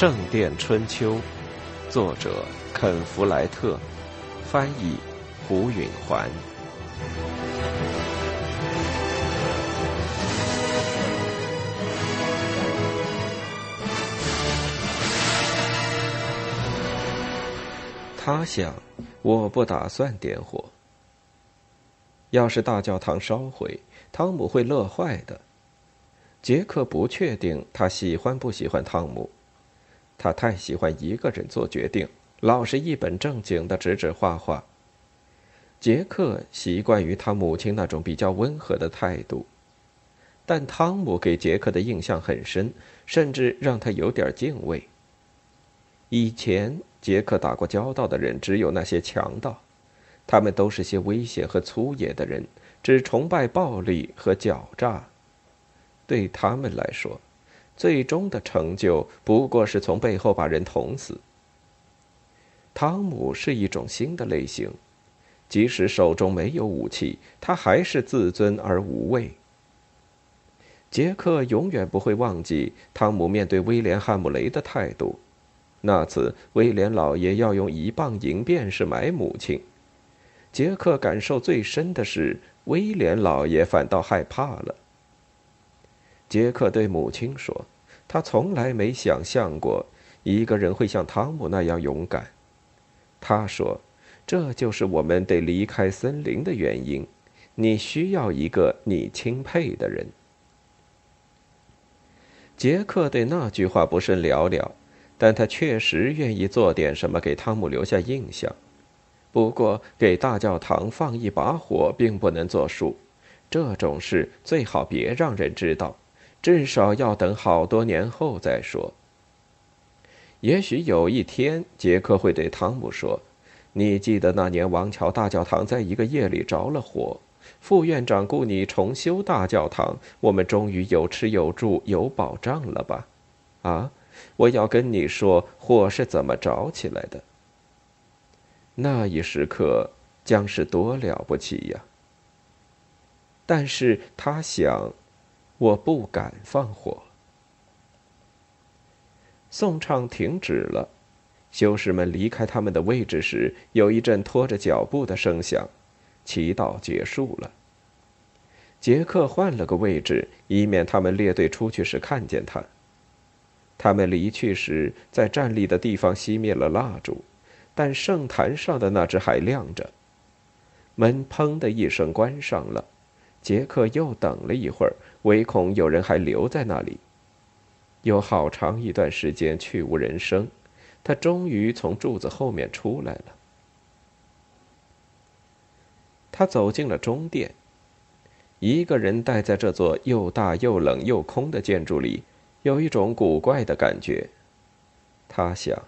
圣殿春秋》，作者肯·弗莱特，翻译胡允环。他想，我不打算点火。要是大教堂烧毁，汤姆会乐坏的。杰克不确定他喜欢不喜欢汤姆，他太喜欢一个人做决定，老是一本正经的指指画画。杰克习惯于他母亲那种比较温和的态度，但汤姆给杰克的印象很深，甚至让他有点敬畏。以前杰克打过交道的人只有那些强盗，他们都是些危险和粗野的人，只崇拜暴力和狡诈。对他们来说，最终的成就不过是从背后把人捅死。汤姆是一种新的类型，即使手中没有武器，他还是自尊而无畏。杰克永远不会忘记汤姆面对威廉·汉姆雷的态度。那次，威廉老爷要用一磅银便是买母亲，杰克感受最深的是，威廉老爷反倒害怕了。杰克对母亲说：“他从来没想象过一个人会像汤姆那样勇敢。”他说：“这就是我们得离开森林的原因。你需要一个你钦佩的人。”杰克对那句话不甚了了，但他确实愿意做点什么给汤姆留下印象。不过，给大教堂放一把火并不能作数，这种事最好别让人知道。至少要等好多年后再说。也许有一天，杰克会对汤姆说：“你记得那年王桥大教堂在一个夜里着了火，副院长雇你重修大教堂，我们终于有吃有住有保障了吧？”啊，我要跟你说，火是怎么着起来的。那一时刻将是多了不起呀！但是他想。我不敢放火。颂唱停止了，修士们离开他们的位置时，有一阵拖着脚步的声响。祈祷结束了。杰克换了个位置，以免他们列队出去时看见他。他们离去时，在站立的地方熄灭了蜡烛，但圣坛上的那只还亮着。门砰的一声关上了。杰克又等了一会儿。唯恐有人还留在那里。有好长一段时间去无人声，他终于从柱子后面出来了。他走进了中殿，一个人待在这座又大又冷又空的建筑里，有一种古怪的感觉。他想，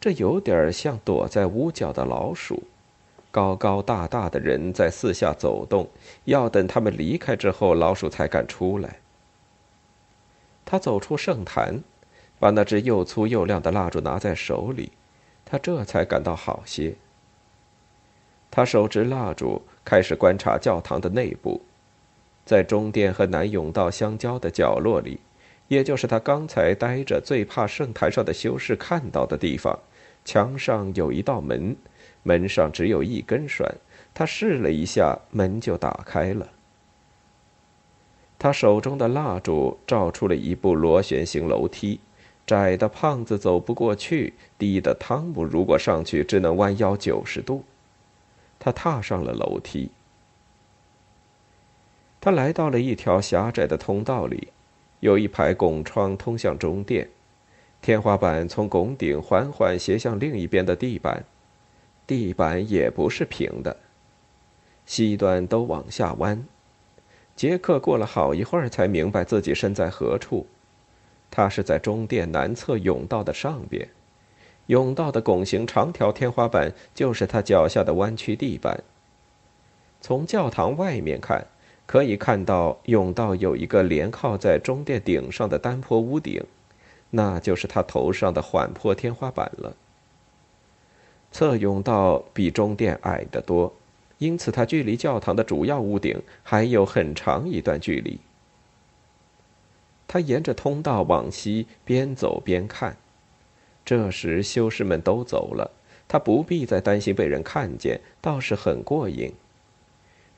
这有点像躲在屋角的老鼠。高高大大的人在四下走动，要等他们离开之后，老鼠才敢出来。他走出圣坛，把那只又粗又亮的蜡烛拿在手里，他这才感到好些。他手执蜡烛，开始观察教堂的内部，在中殿和南甬道相交的角落里，也就是他刚才待着最怕圣坛上的修士看到的地方，墙上有一道门。门上只有一根栓，他试了一下，门就打开了。他手中的蜡烛照出了一部螺旋形楼梯，窄的胖子走不过去，低的汤姆如果上去只能弯腰九十度。他踏上了楼梯，他来到了一条狭窄的通道里，有一排拱窗通向中殿，天花板从拱顶缓缓斜向另一边的地板。地板也不是平的，西端都往下弯。杰克过了好一会儿才明白自己身在何处，他是在中殿南侧甬道的上边，甬道的拱形长条天花板就是他脚下的弯曲地板。从教堂外面看，可以看到甬道有一个连靠在中殿顶上的单坡屋顶，那就是他头上的缓坡天花板了。侧甬道比中殿矮得多，因此它距离教堂的主要屋顶还有很长一段距离。他沿着通道往西，边走边看，这时修士们都走了，他不必再担心被人看见，倒是很过瘾。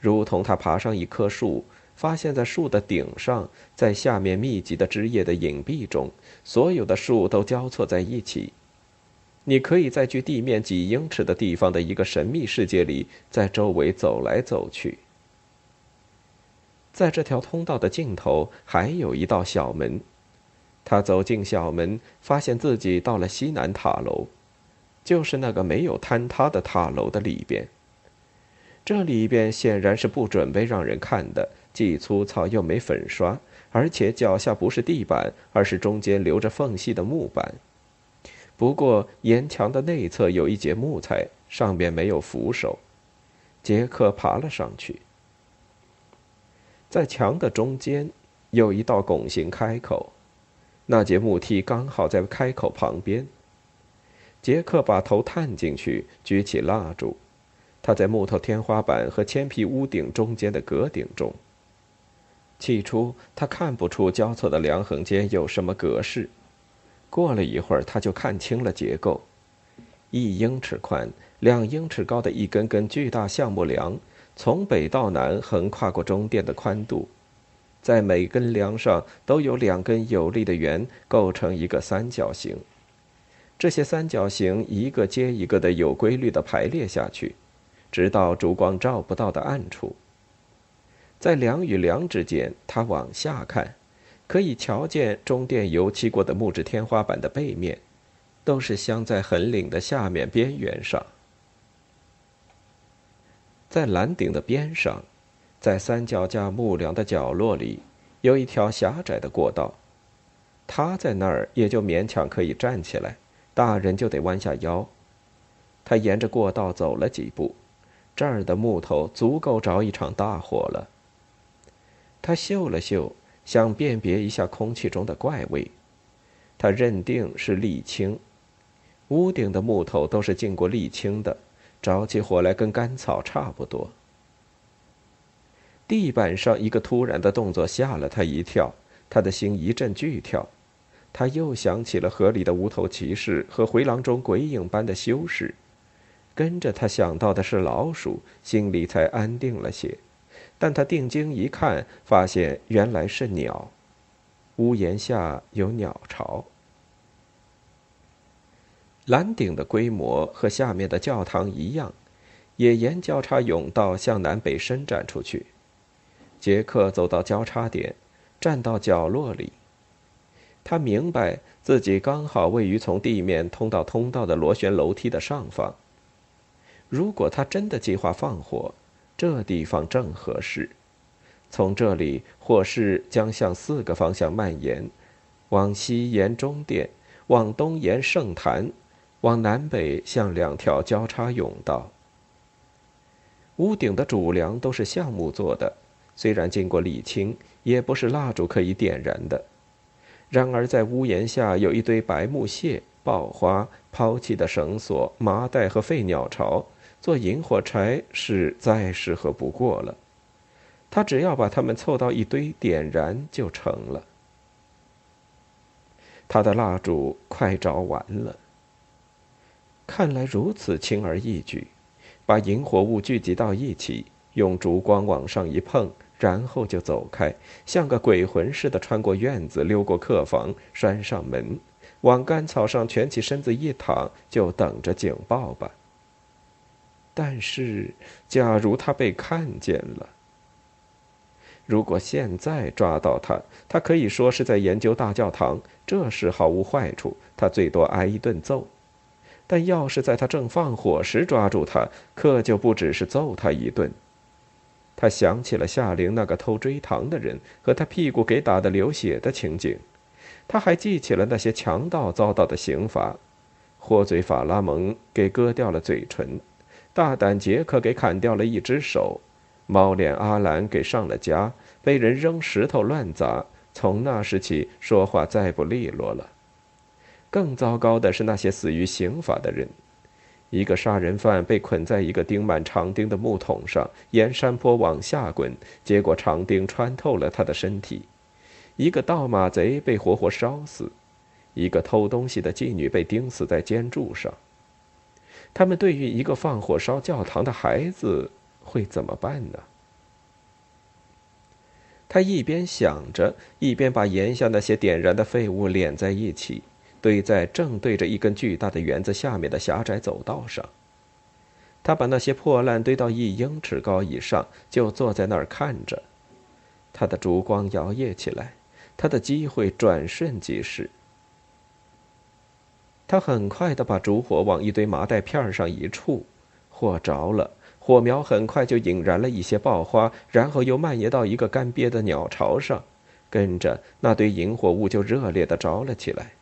如同他爬上一棵树，发现在树的顶上，在下面密集的枝叶的隐蔽中，所有的树都交错在一起。你可以在距地面几英尺的地方的一个神秘世界里，在周围走来走去。在这条通道的尽头，还有一道小门。他走进小门，发现自己到了西南塔楼，就是那个没有坍塌的塔楼的里边。这里边显然是不准备让人看的，既粗糙又没粉刷，而且脚下不是地板，而是中间留着缝隙的木板。不过沿墙的内侧有一节木材，上面没有扶手。杰克爬了上去，在墙的中间有一道拱形开口。那节木梯刚好在开口旁边。杰克把头探进去，举起蜡烛。他在木头天花板和铅皮屋顶中间的格顶中。起初他看不出交错的梁横间有什么格式，过了一会儿他就看清了结构：一英尺宽、两英尺高的一根根巨大橡木梁，从北到南横跨过中殿的宽度。在每根梁上都有两根有力的圆，构成一个三角形。这些三角形一个接一个的有规律的排列下去，直到烛光照不到的暗处。在梁与梁之间，他往下看，可以瞧见中殿油漆过的木质天花板的背面，都是镶在横岭的下面边缘上。在蓝顶的边上。在三脚架木梁的角落里，有一条狭窄的过道。他在那儿也就勉强可以站起来，大人就得弯下腰。他沿着过道走了几步，这儿的木头足够着一场大火了。他嗅了嗅，想辨别一下空气中的怪味。他认定是沥青，屋顶的木头都是浸过沥青的，着起火来跟干草差不多。地板上一个突然的动作吓了他一跳，他的心一阵剧跳。他又想起了河里的无头骑士和回廊中鬼影般的修士，跟着他想到的是老鼠，心里才安定了些。但他定睛一看，发现原来是鸟。屋檐下有鸟巢。蓝顶的规模和下面的教堂一样，也沿交叉甬道向南北伸展出去。杰克走到交叉点，站到角落里。他明白自己刚好位于从地面通到通道的螺旋楼梯的上方。如果他真的计划放火，这地方正合适。从这里，火势将向四个方向蔓延：往西沿中殿，往东沿圣坛，往南北向两条交叉甬道。屋顶的主梁都是橡木做的。虽然经过沥青，也不是蜡烛可以点燃的。然而，在屋檐下有一堆白木屑、爆花、抛弃的绳索、麻袋和废鸟巢，做引火柴是再适合不过了。他只要把它们凑到一堆点燃就成了。他的蜡烛快着完了。看来如此轻而易举，把引火物聚集到一起，用烛光往上一碰。然后就走开，像个鬼魂似的穿过院子，溜过客房，拴上门，往干草上蜷起身子一躺，就等着警报吧。但是，假如他被看见了，如果现在抓到他，他可以说是在研究大教堂，这事毫无坏处，他最多挨一顿揍；但要是在他正放火时抓住他，可就不只是揍他一顿。他想起了夏玲那个偷追糖的人和他屁股给打得流血的情景，他还记起了那些强盗遭到的刑罚：豁嘴法拉蒙给割掉了嘴唇，大胆杰克给砍掉了一只手，猫脸阿兰给上了夹，被人扔石头乱砸。从那时起，说话再不利落了。更糟糕的是那些死于刑法的人。一个杀人犯被捆在一个钉满长钉的木桶上，沿山坡往下滚，结果长钉穿透了他的身体；一个盗马贼被活活烧死；一个偷东西的妓女被钉死在尖柱上。他们对于一个放火烧教堂的孩子会怎么办呢？他一边想着，一边把檐下那些点燃的废物连在一起，堆在正对着一根巨大的园子下面的狭窄走道上。他把那些破烂堆到一英尺高以上，就坐在那儿看着。他的烛光摇曳起来，他的机会转瞬即逝。他很快的把烛火往一堆麻袋片上一触，火着了。火苗很快就引燃了一些爆花，然后又蔓延到一个干瘪的鸟巢上，跟着那堆引火物就热烈的着了起来。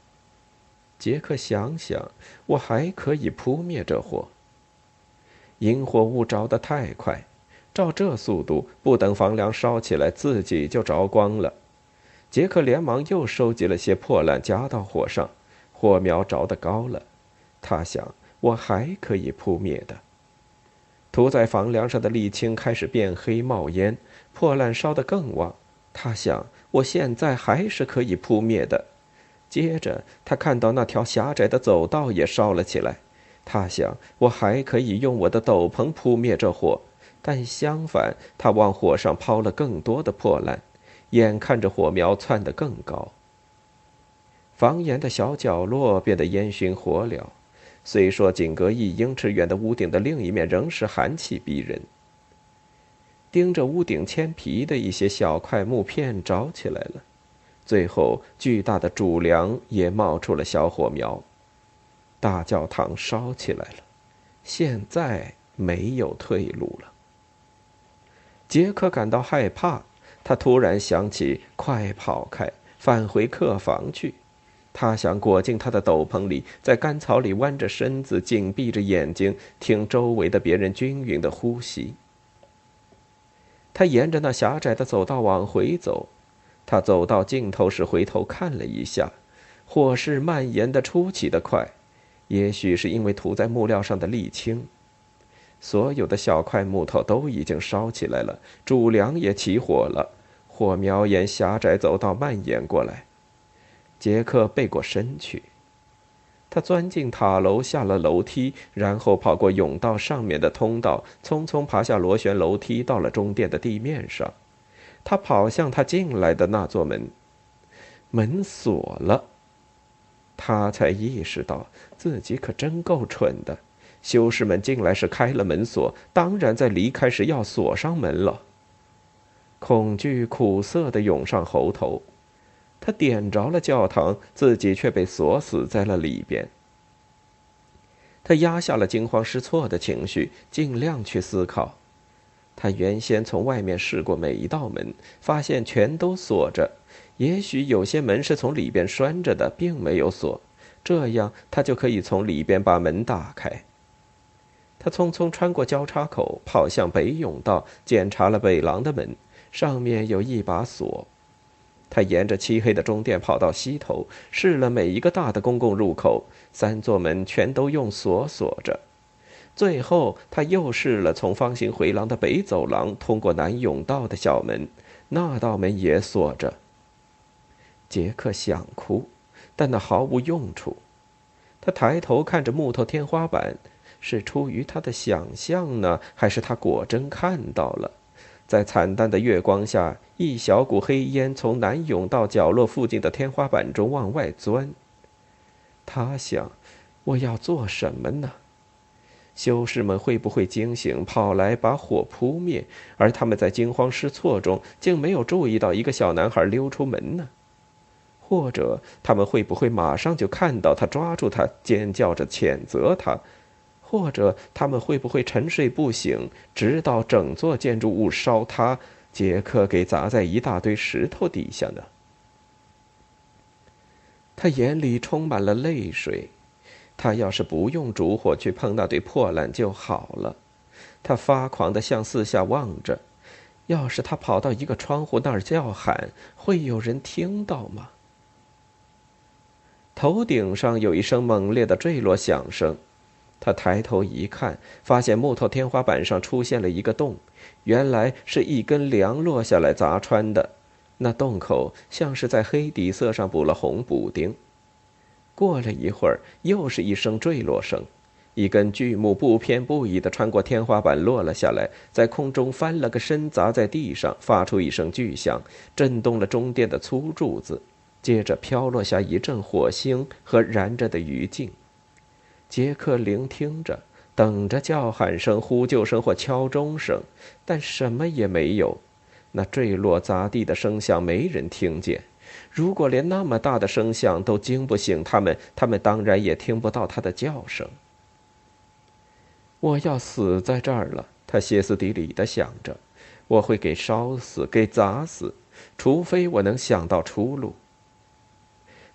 杰克想想，我还可以扑灭这火。引火物着得太快，照这速度，不等房梁烧起来，自己就着光了。杰克连忙又收集了些破烂，夹到火上，火苗着得高了。他想，我还可以扑灭的。涂在房梁上的沥青开始变黑冒烟，破烂烧得更旺。他想，我现在还是可以扑灭的。接着，他看到那条狭窄的走道也烧了起来。他想，我还可以用我的斗篷扑灭这火。但相反，他往火上抛了更多的破烂，眼看着火苗窜得更高。房檐的小角落变得烟熏火燎。虽说仅隔一英尺远的屋顶的另一面仍是寒气逼人，盯着屋顶铅皮的一些小块木片着起来了，最后巨大的主梁也冒出了小火苗，大教堂烧起来了，现在没有退路了。杰克感到害怕，他突然想起快跑开，返回客房去。他想裹进他的斗篷里，在干草里弯着身子，紧闭着眼睛，听周围的别人均匀的呼吸。他沿着那狭窄的走道往回走，他走到尽头时回头看了一下，火势蔓延的出奇的快，也许是因为涂在木料上的沥青。所有的小块木头都已经烧起来了，主梁也起火了，火苗沿狭窄走道蔓延过来。杰克背过身去，他钻进塔楼，下了楼梯，然后跑过甬道上面的通道，匆匆爬下螺旋楼梯，到了中殿的地面上。他跑向他进来的那座门，门锁了。他才意识到自己可真够蠢的。修士们进来时开了门锁，当然在离开时要锁上门了。恐惧苦涩的涌上喉头。他点着了教堂，自己却被锁死在了里边。他压下了惊慌失措的情绪，尽量去思考。他原先从外面试过每一道门，发现全都锁着。也许有些门是从里边拴着的，并没有锁，这样他就可以从里边把门打开。他匆匆穿过交叉口，跑向北甬道，检查了北廊的门，上面有一把锁。他沿着漆黑的中殿跑到西头，试了每一个大的公共入口，三座门全都用锁锁着。最后，他又试了从方形回廊的北走廊通过南甬道的小门，那道门也锁着。杰克想哭，但那毫无用处。他抬头看着木头天花板，是出于他的想象呢，还是他果真看到了？在惨淡的月光下，一小股黑烟从南涌到角落附近的天花板中往外钻。他想：“我要做什么呢？修士们会不会惊醒，跑来把火扑灭？而他们在惊慌失措中，竟没有注意到一个小男孩溜出门呢？或者他们会不会马上就看到他，抓住他，尖叫着谴责他？”或者他们会不会沉睡不醒，直到整座建筑物烧塌，杰克给砸在一大堆石头底下呢？他眼里充满了泪水。他要是不用烛火去碰那堆破烂就好了。他发狂的向四下望着。要是他跑到一个窗户那儿叫喊，会有人听到吗？头顶上有一声猛烈的坠落响声。他抬头一看，发现木头天花板上出现了一个洞，原来是一根梁落下来砸穿的。那洞口像是在黑底色上补了红补丁。过了一会儿，又是一声坠落声，一根巨木不偏不倚地穿过天花板落了下来，在空中翻了个身，砸在地上，发出一声巨响，震动了中殿的粗柱子。接着飘落下一阵火星和燃着的余烬。杰克聆听着，等着叫喊声、呼救声或敲钟声，但什么也没有。那坠落砸地的声响没人听见。如果连那么大的声响都惊不醒他们，他们当然也听不到他的叫声。我要死在这儿了，他歇斯底里地想着。我会给烧死，给砸死，除非我能想到出路。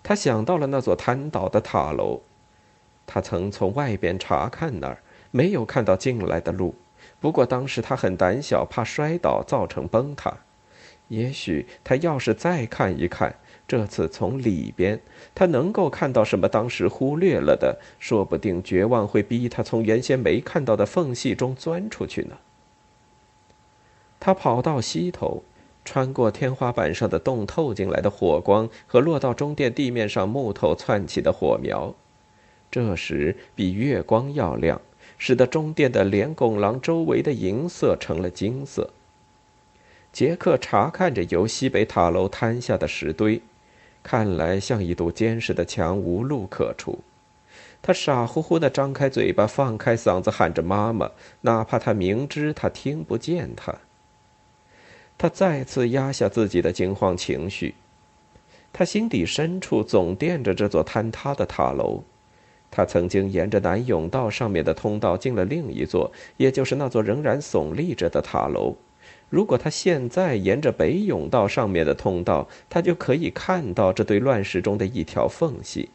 他想到了那座瘫倒的塔楼，他曾从外边查看那儿，没有看到进来的路。不过当时他很胆小，怕摔倒造成崩塌。也许他要是再看一看，这次从里边，他能够看到什么当时忽略了的，说不定绝望会逼他从原先没看到的缝隙中钻出去呢。他跑到西头。穿过天花板上的洞透进来的火光和落到中殿地面上木头窜起的火苗，这时比月光要亮，使得中殿的连拱廊周围的银色成了金色。杰克查看着由西北塔楼坍下的石堆，看来像一堵坚实的墙，无路可出。他傻乎乎地张开嘴巴，放开嗓子喊着“妈妈”，哪怕他明知他听不见他。他再次压下自己的惊慌情绪，他心底深处总惦着这座坍塌的塔楼。他曾经沿着南甬道上面的通道进了另一座，也就是那座仍然耸立着的塔楼。如果他现在沿着北甬道上面的通道，他就可以看到这堆乱石中的一条缝隙，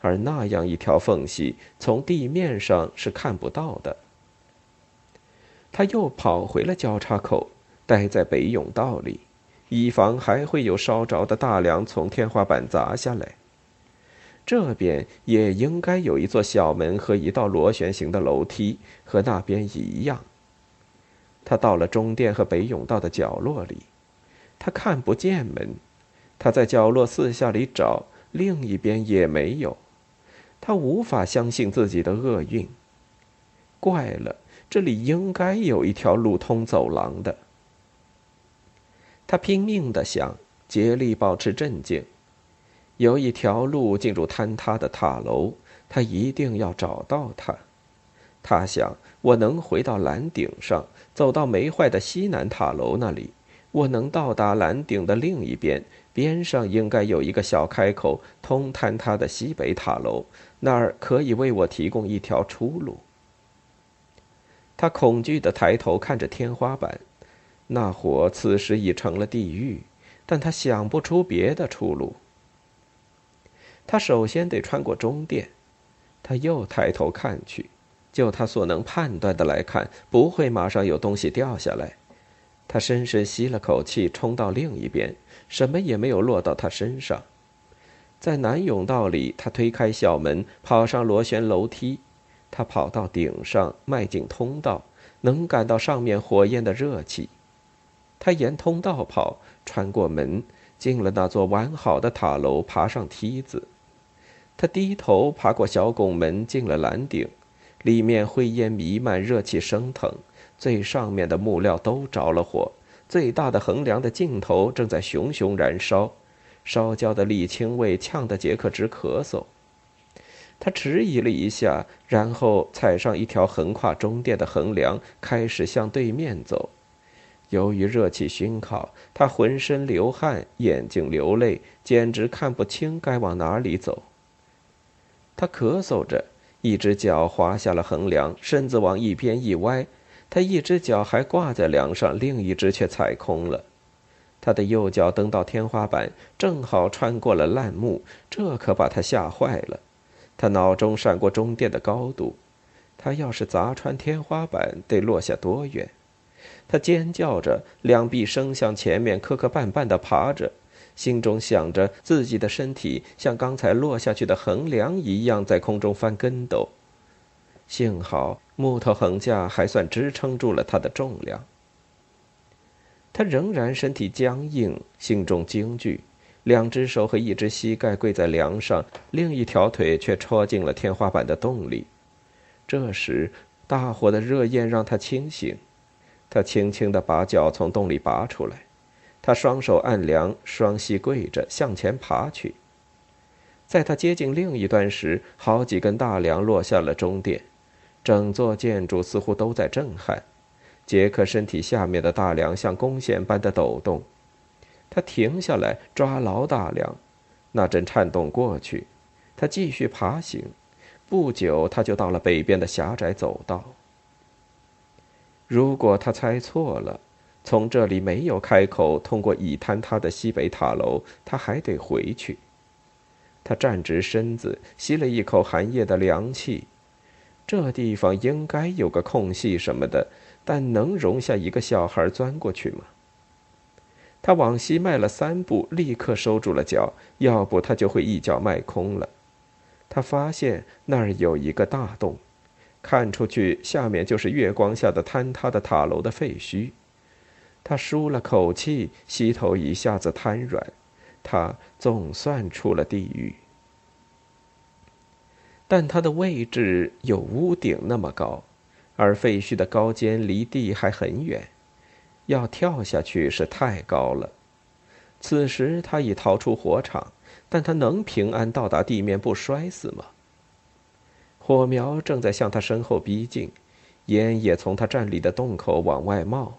而那样一条缝隙从地面上是看不到的。他又跑回了交叉口。待在北甬道里，以防还会有烧着的大梁从天花板砸下来。这边也应该有一座小门和一道螺旋形的楼梯，和那边一样。他到了中殿和北甬道的角落里，他看不见门。他在角落四下里找，另一边也没有。他无法相信自己的厄运。怪了，这里应该有一条路通走廊的。他拼命的想，竭力保持镇静。有一条路进入坍塌的塔楼，他一定要找到它。他想，我能回到蓝顶上，走到没坏的西南塔楼那里。我能到达蓝顶的另一边，边上应该有一个小开口，通坍塌的西北塔楼，那儿可以为我提供一条出路。他恐惧地抬头看着天花板。那火此时已成了地狱，但他想不出别的出路。他首先得穿过中殿，他又抬头看去，就他所能判断的来看，不会马上有东西掉下来。他深深吸了口气，冲到另一边，什么也没有落到他身上。在南甬道里，他推开小门，跑上螺旋楼梯，他跑到顶上，迈进通道，能感到上面火焰的热气。他沿通道跑，穿过门，进了那座完好的塔楼，爬上梯子。他低头爬过小拱门，进了蓝顶，里面灰烟弥漫，热气升腾，最上面的木料都着了火，最大的横梁的尽头正在熊熊燃烧，烧焦的沥青味呛得杰克直咳嗽。他迟疑了一下，然后踩上一条横跨中殿的横梁，开始向对面走。由于热气熏烤，他浑身流汗，眼睛流泪，简直看不清该往哪里走。他咳嗽着，一只脚滑下了横梁，身子往一边一歪。他一只脚还挂在梁上，另一只却踩空了。他的右脚蹬到天花板，正好穿过了烂木，这可把他吓坏了。他脑中闪过中殿的高度，他要是砸穿天花板，得落下多远？他尖叫着，两臂伸向前面，磕磕绊绊地爬着，心中想着自己的身体像刚才落下去的横梁一样在空中翻跟斗。幸好木头横架还算支撑住了他的重量。他仍然身体僵硬，心中惊惧，两只手和一只膝盖跪在梁上，另一条腿却戳进了天花板的洞里。这时，大火的热焰让他清醒。他轻轻地把脚从洞里拔出来，他双手按梁，双膝跪着向前爬去。在他接近另一端时，好几根大梁落下了终点，整座建筑似乎都在震撼。杰克身体下面的大梁像弓弦般的抖动。他停下来，抓牢大梁，那阵颤动过去，他继续爬行。不久，他就到了北边的狭窄走道。如果他猜错了，从这里没有开口通过已坍塌的西北塔楼，他还得回去。他站直身子，吸了一口寒夜的凉气。这地方应该有个空隙什么的，但能容下一个小孩钻过去吗？他往西迈了三步，立刻收住了脚，要不他就会一脚迈空了。他发现那儿有一个大洞，看出去下面就是月光下的坍塌的塔楼的废墟。他舒了口气，膝头一下子瘫软。他总算出了地狱，但他的位置有屋顶那么高，而废墟的高尖离地还很远。要跳下去是太高了。此时他已逃出火场，但他能平安到达地面不摔死吗？火苗正在向他身后逼近，烟也从他站立的洞口往外冒。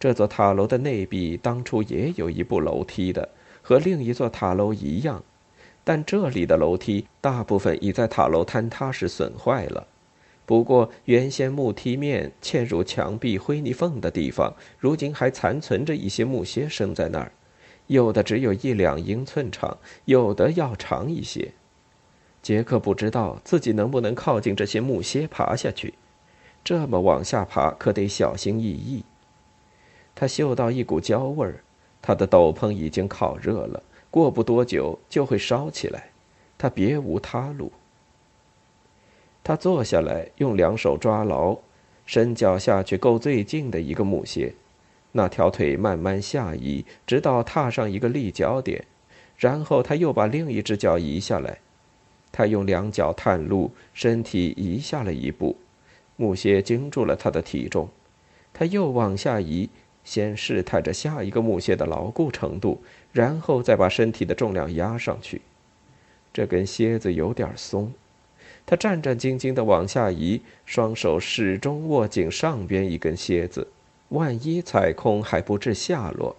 这座塔楼的内壁当初也有一部楼梯的，和另一座塔楼一样，但这里的楼梯大部分已在塔楼坍塌时损坏了。不过，原先木梯面嵌入墙壁灰泥缝的地方，如今还残存着一些木楔生在那儿，有的只有一两英寸长，有的要长一些。杰克不知道自己能不能靠近这些木楔爬下去，这么往下爬可得小心翼翼。他嗅到一股焦味儿，他的斗篷已经烤热了，过不多久就会烧起来，他别无他路。他坐下来，用两手抓牢，伸脚下去够最近的一个木楔，那条腿慢慢下移，直到踏上一个立脚点，然后他又把另一只脚移下来。他用两脚探路，身体移下了一步，木楔经住了他的体重，他又往下移，先试探着下一个木屑的牢固程度，然后再把身体的重量压上去。这根楔子有点松。他战战兢兢地往下移，双手始终握紧上边一根楔子，万一踩空还不致下落。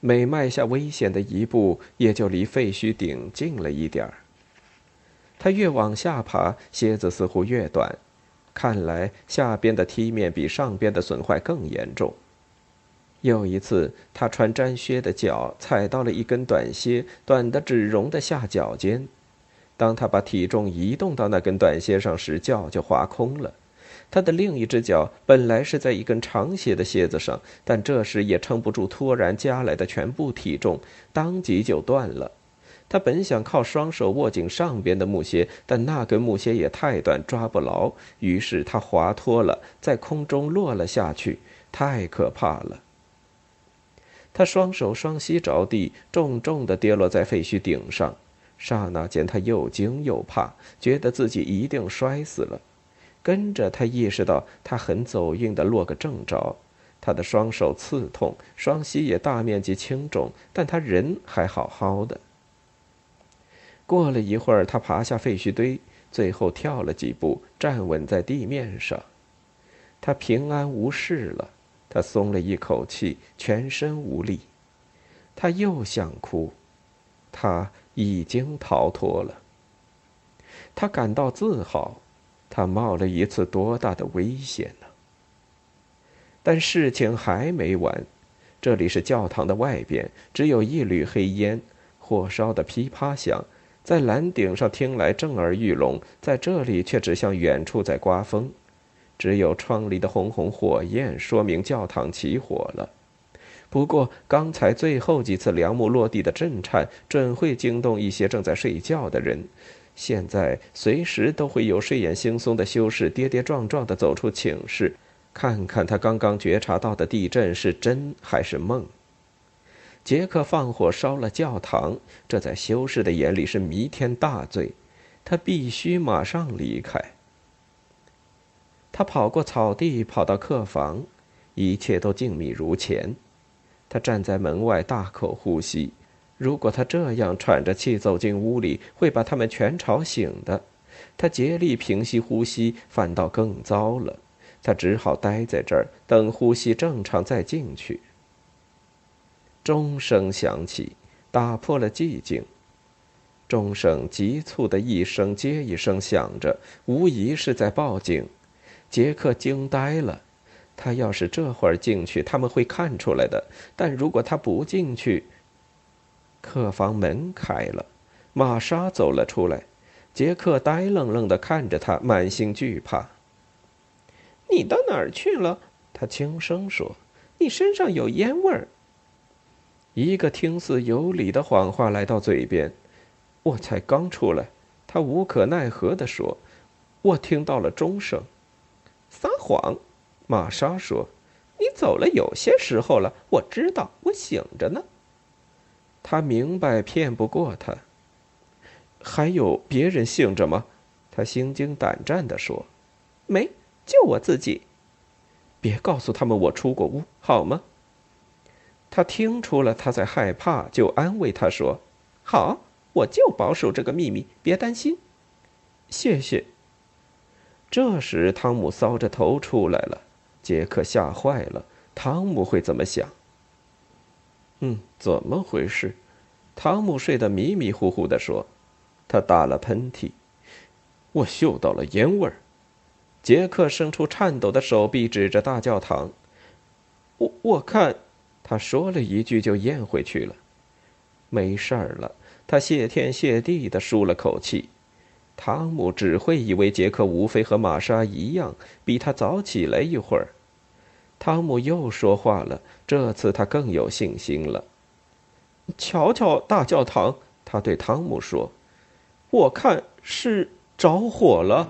每迈下危险的一步，也就离废墟顶近了一点儿。他越往下爬，楔子似乎越短，看来下边的梯面比上边的损坏更严重。有一次，他穿毡靴的脚踩到了一根短靴，短的只容得下脚尖。当他把体重移动到那根短靴上时，脚就滑空了。他的另一只脚本来是在一根长些的靴子上，但这时也撑不住突然加来的全部体重，当即就断了。他本想靠双手握紧上边的木楔，但那根木楔也太短，抓不牢，于是他滑脱了，在空中落了下去。太可怕了！他双手双膝着地，重重地跌落在废墟顶上。刹那间，他又惊又怕，觉得自己一定摔死了。跟着，他意识到他很走运的落个正着。他的双手刺痛，双膝也大面积青肿，但他人还好好的。过了一会儿，他爬下废墟堆，最后跳了几步，站稳在地面上。他平安无事了，他松了一口气，全身无力。他又想哭，他。已经逃脱了。他感到自豪，他冒了一次多大的危险呢？但事情还没完，这里是教堂的外边，只有一缕黑烟，火烧的噼啪响，在蓝顶上听来震耳欲聋，在这里却只像远处在刮风，只有窗里的红红火焰说明教堂起火了。不过，刚才最后几次梁木落地的震颤，准会惊动一些正在睡觉的人。现在，随时都会有睡眼惺忪的修士跌跌撞撞地走出寝室，看看他刚刚觉察到的地震是真还是梦。杰克放火烧了教堂，这在修士的眼里是弥天大罪，他必须马上离开。他跑过草地，跑到客房，一切都静谧如前。他站在门外，大口呼吸。如果他这样喘着气走进屋里，会把他们全吵醒的。他竭力平息呼吸，反倒更糟了。他只好待在这儿，等呼吸正常再进去。钟声响起，打破了寂静。钟声急促的一声接一声响着，无疑是在报警。杰克惊呆了。他要是这会儿进去，他们会看出来的。但如果他不进去，客房门开了，玛莎走了出来。杰克呆愣愣的看着他，满心惧怕。“你到哪儿去了？”他轻声说，“你身上有烟味儿。”一个听似有理的谎话来到嘴边。“我才刚出来。”他无可奈何的说，“我听到了钟声。”撒谎，玛莎说，“你走了有些时候了。我知道，我醒着呢。”他明白骗不过他。还有别人醒着吗？他心惊胆战地说：“没，就我自己。别告诉他们我出过屋，好吗？”他听出了他在害怕，就安慰他说：“好，我就保守这个秘密，别担心。”谢谢。这时，汤姆搔着头出来了。杰克吓坏了，汤姆会怎么想？嗯，怎么回事？汤姆睡得迷迷糊糊地说。他打了喷嚏，我嗅到了烟味儿。杰克伸出颤抖的手臂，指着大教堂。我我看，他说了一句就咽回去了。没事儿了，他谢天谢地的舒了口气。汤姆只会以为杰克无非和玛莎一样，比他早起来一会儿。汤姆又说话了，这次他更有信心了。瞧瞧大教堂，他对汤姆说。我看是着火了。